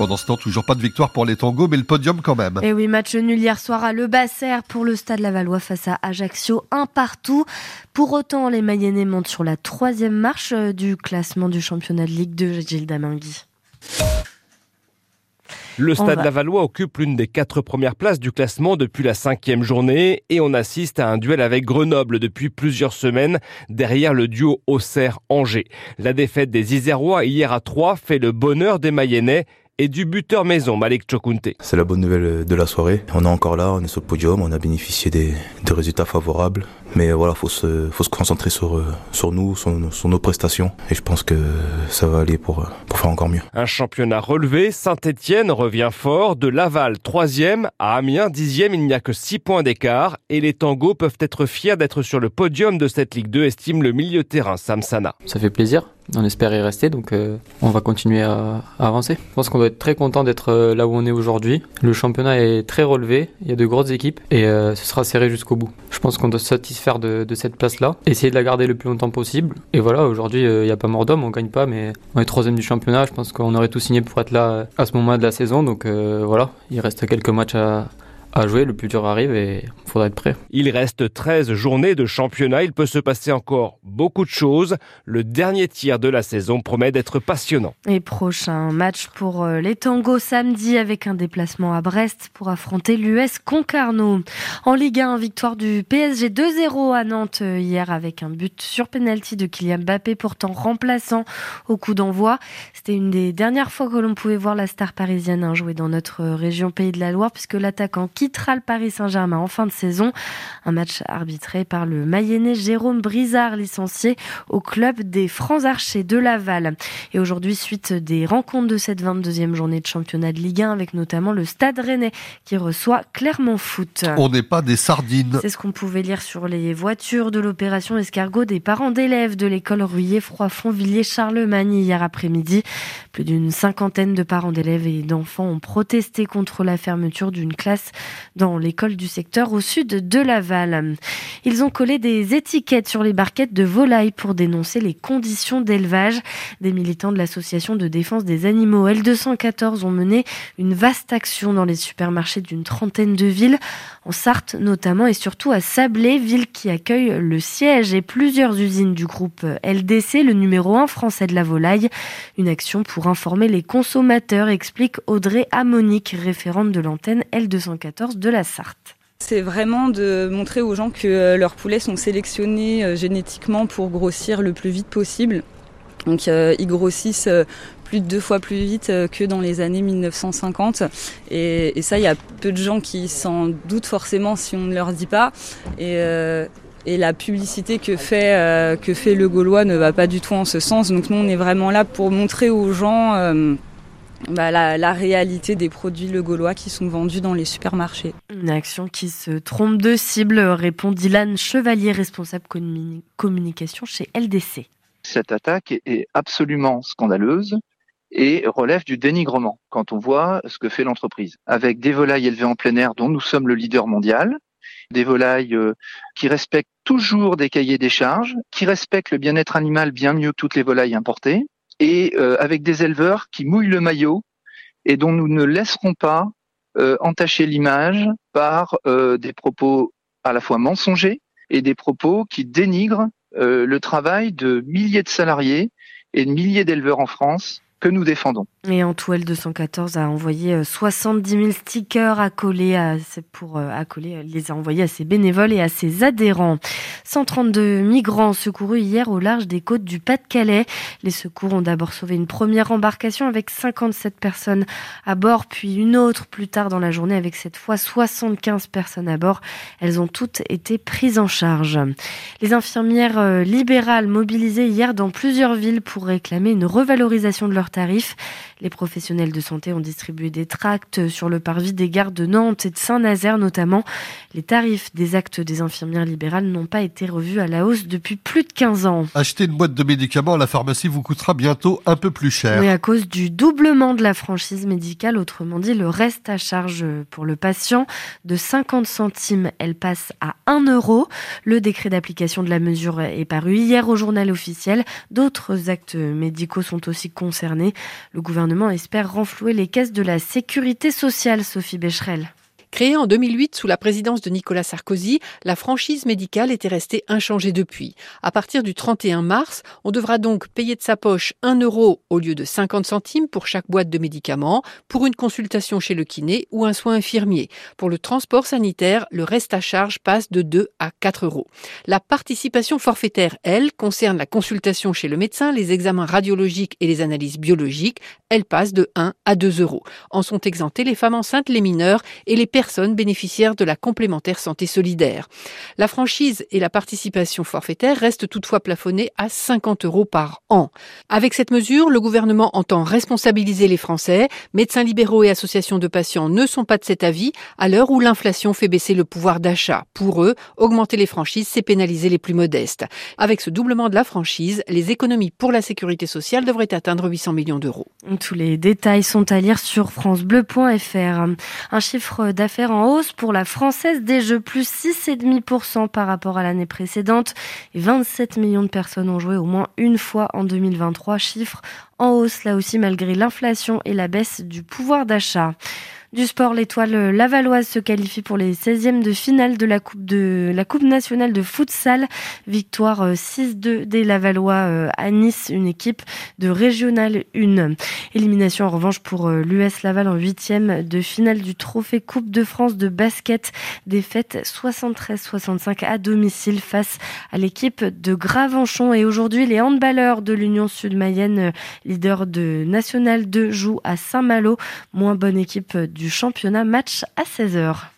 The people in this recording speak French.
pendant ce temps, toujours pas de victoire pour les tangos, mais le podium quand même. Et oui, match nul hier soir à Le Basser pour le Stade Lavallois face à Ajaccio, un partout. Pour autant, les Mayennais montent sur la troisième marche euh, du classement du championnat de Ligue 2, Gilles Damingui. Le Stade Lavallois occupe l'une des quatre premières places du classement depuis la cinquième journée et on assiste à un duel avec Grenoble depuis plusieurs semaines derrière le duo Auxerre-Angers. La défaite des Isérois hier à 3 fait le bonheur des Mayennais et du buteur maison Malik Chokunte. C'est la bonne nouvelle de la soirée. On est encore là, on est sur le podium, on a bénéficié des, résultats favorables. Mais voilà, faut se, faut se concentrer sur, sur nous, sur, nos prestations. Et je pense que ça va aller pour, pour faire encore mieux. Un championnat relevé, Saint-Etienne revient fort. De Laval, troisième, à Amiens, dixième, il n'y a que six points d'écart. Et les tangos peuvent être fiers d'être sur le podium de cette Ligue 2, estime le milieu terrain Sam Sana. Ça fait plaisir on espère y rester, donc euh, on va continuer à, avancer. Je pense qu'on doit être très content d'être euh, là où on est aujourd'hui. Le championnat est très relevé, il y a de grosses équipes et euh, ce sera serré jusqu'au bout. Je pense qu'on doit se satisfaire de, cette place-là, essayer de la garder le plus longtemps possible. Et voilà, aujourd'hui, il n'y a pas mort d'homme, on gagne pas, mais on est troisième du championnat. Je pense qu'on aurait tout signé pour être là à ce moment de la saison, donc voilà, il reste quelques matchs à, à jouer, le plus dur arrive et il faudra être prêt. Il reste 13 journées de championnat, il peut se passer encore beaucoup de choses. Le dernier tiers de la saison promet d'être passionnant. Et prochain match pour euh, les tangos samedi avec un déplacement à Brest pour affronter l'US Concarneau. En Ligue 1, victoire du PSG 2-0 à Nantes euh, hier avec un but sur penalty de Kylian Mbappé pourtant remplaçant au coup d'envoi. C'était une des dernières fois que l'on pouvait voir la star parisienne hein, jouer dans notre région Pays de la Loire puisque l'attaquant quittera le Paris Saint-Germain en fin de saison. Un match arbitré par le Mayennais Jérôme Brizard, licencié au club des Francs Archers de Laval. Et aujourd'hui, suite des rencontres de cette 22e journée de championnat de Ligue 1 avec notamment le Stade Rennais qui reçoit Clermont Foot. On n'est pas des sardines. C'est ce qu'on pouvait lire sur les voitures de l'opération escargot des parents d'élèves de l'école Ruyer Froidfond Villiers Charlemagne hier après-midi. Plus d'une cinquantaine de parents d'élèves et d'enfants ont protesté contre la fermeture d'une classe dans l'école du secteur au sud de Laval. Ils ont collé des étiquettes sur les barquettes de volailles pour dénoncer les conditions d'élevage. Des militants de l'association de défense des animaux L214 ont mené une vaste action dans les supermarchés d'une trentaine de villes, en Sarthe notamment et surtout à Sablé, ville qui accueille le siège et plusieurs usines du groupe LDC, le numéro 1 français de la volaille. Une action pour informer les consommateurs, explique Audrey Amonique, référente de l'antenne L214 de la Sarthe. C'est vraiment de montrer aux gens que euh, leurs poulets sont sélectionnés euh, génétiquement pour grossir le plus vite possible. Donc euh, ils grossissent plus de deux fois plus vite que dans les années 1950. Et, ça, il y a peu de gens qui s'en doutent forcément si on ne leur dit pas. Et, la publicité que fait, que fait le Gaulois ne va pas du tout en ce sens. Donc nous, on est vraiment là pour montrer aux gens bah, la, réalité des produits le gaulois qui sont vendus dans les supermarchés. Une action qui se trompe de cible, répond Dylan Chevalier, responsable communication chez LDC. Cette attaque est absolument scandaleuse et relève du dénigrement quand on voit ce que fait l'entreprise. Avec des volailles élevées en plein air dont nous sommes le leader mondial, des volailles euh, qui respectent toujours des cahiers des charges, qui respectent le bien-être animal bien mieux que toutes les volailles importées, et euh, avec des éleveurs qui mouillent le maillot et dont nous ne laisserons pas euh, entacher l'image par euh, des propos à la fois mensongers et des propos qui dénigrent le travail de milliers de salariés et de milliers d'éleveurs en France que nous défendons. Et Antouel 214 a envoyé 70 euh, 000 stickers à coller à, pour euh, à coller, euh, les a envoyés à ses bénévoles et à ses adhérents. 132 migrants secourus hier au large des côtes du Pas-de-Calais. Les secours ont d'abord sauvé une première embarcation avec 57 personnes à bord, puis une autre plus tard dans la journée avec cette fois 75 personnes à bord. Elles ont toutes été prises en charge. Les infirmières libérales mobilisées hier dans plusieurs villes pour réclamer une revalorisation de leurs tarifs. Les professionnels de santé ont distribué des tracts sur le parvis des gares de Nantes et de Saint-Nazaire notamment. Les tarifs des actes des infirmières libérales n'ont pas été revus à la hausse depuis plus de 15 ans. Acheter une boîte de médicaments à la pharmacie vous coûtera bientôt un peu plus cher. Oui, à cause du doublement de la franchise médicale, autrement dit le reste à charge pour le patient de 50 centimes, elle passe à 1 euro. Le décret d'application de la mesure est paru hier au journal officiel. D'autres actes médicaux sont aussi concernés concernés. Le gouvernement espère renflouer les caisses de la sécurité sociale, Sophie Becherel. Créée en 2008 sous la présidence de Nicolas Sarkozy, la franchise médicale était restée inchangée depuis. À partir du 31 mars, on devra donc payer de sa poche 1 euro au lieu de 50 centimes pour chaque boîte de médicaments, pour une consultation chez le kiné ou un soin infirmier. Pour le transport sanitaire, le reste à charge passe de 2 à 4 euros. La participation forfaitaire, elle, concerne la consultation chez le médecin, les examens radiologiques et les analyses biologiques. Elle passe de 1 à 2 euros. En sont exemptés les femmes enceintes, les mineurs et les personnes bénéficiaires de la complémentaire santé solidaire. La franchise et la participation forfaitaire restent toutefois plafonnées à 50 euros par an. Avec cette mesure, le gouvernement entend responsabiliser les Français. Médecins libéraux et associations de patients ne sont pas de cet avis à l'heure où l'inflation fait baisser le pouvoir d'achat. Pour eux, augmenter les franchises, c'est pénaliser les plus modestes. Avec ce doublement de la franchise, les économies pour la sécurité sociale devraient atteindre 800 millions d'euros. Tous les détails sont à lire sur francebleu.fr. Un chiffre d'affaires en hausse pour la Française des Jeux, plus 6,5% par rapport à l'année précédente. Et 27 millions de personnes ont joué au moins une fois en 2023, chiffre en hausse là aussi malgré l'inflation et la baisse du pouvoir d'achat. Du sport, l'étoile lavalloise se qualifie pour les 16e de finale de la Coupe nationale de futsal. Victoire 6-2 euh, des Lavallois euh, à Nice, une équipe de régionale 1. Élimination en revanche pour euh, l'US Laval en 8e de finale du trophée Coupe de France de basket. Défaite 73-65 à domicile face à l'équipe de Gravenchon. Et aujourd'hui, les handballeurs de l'Union Sud-Mayenne, leader de National 2, jouent à Saint-Malo. Moins bonne équipe du championnat. Match à 16h.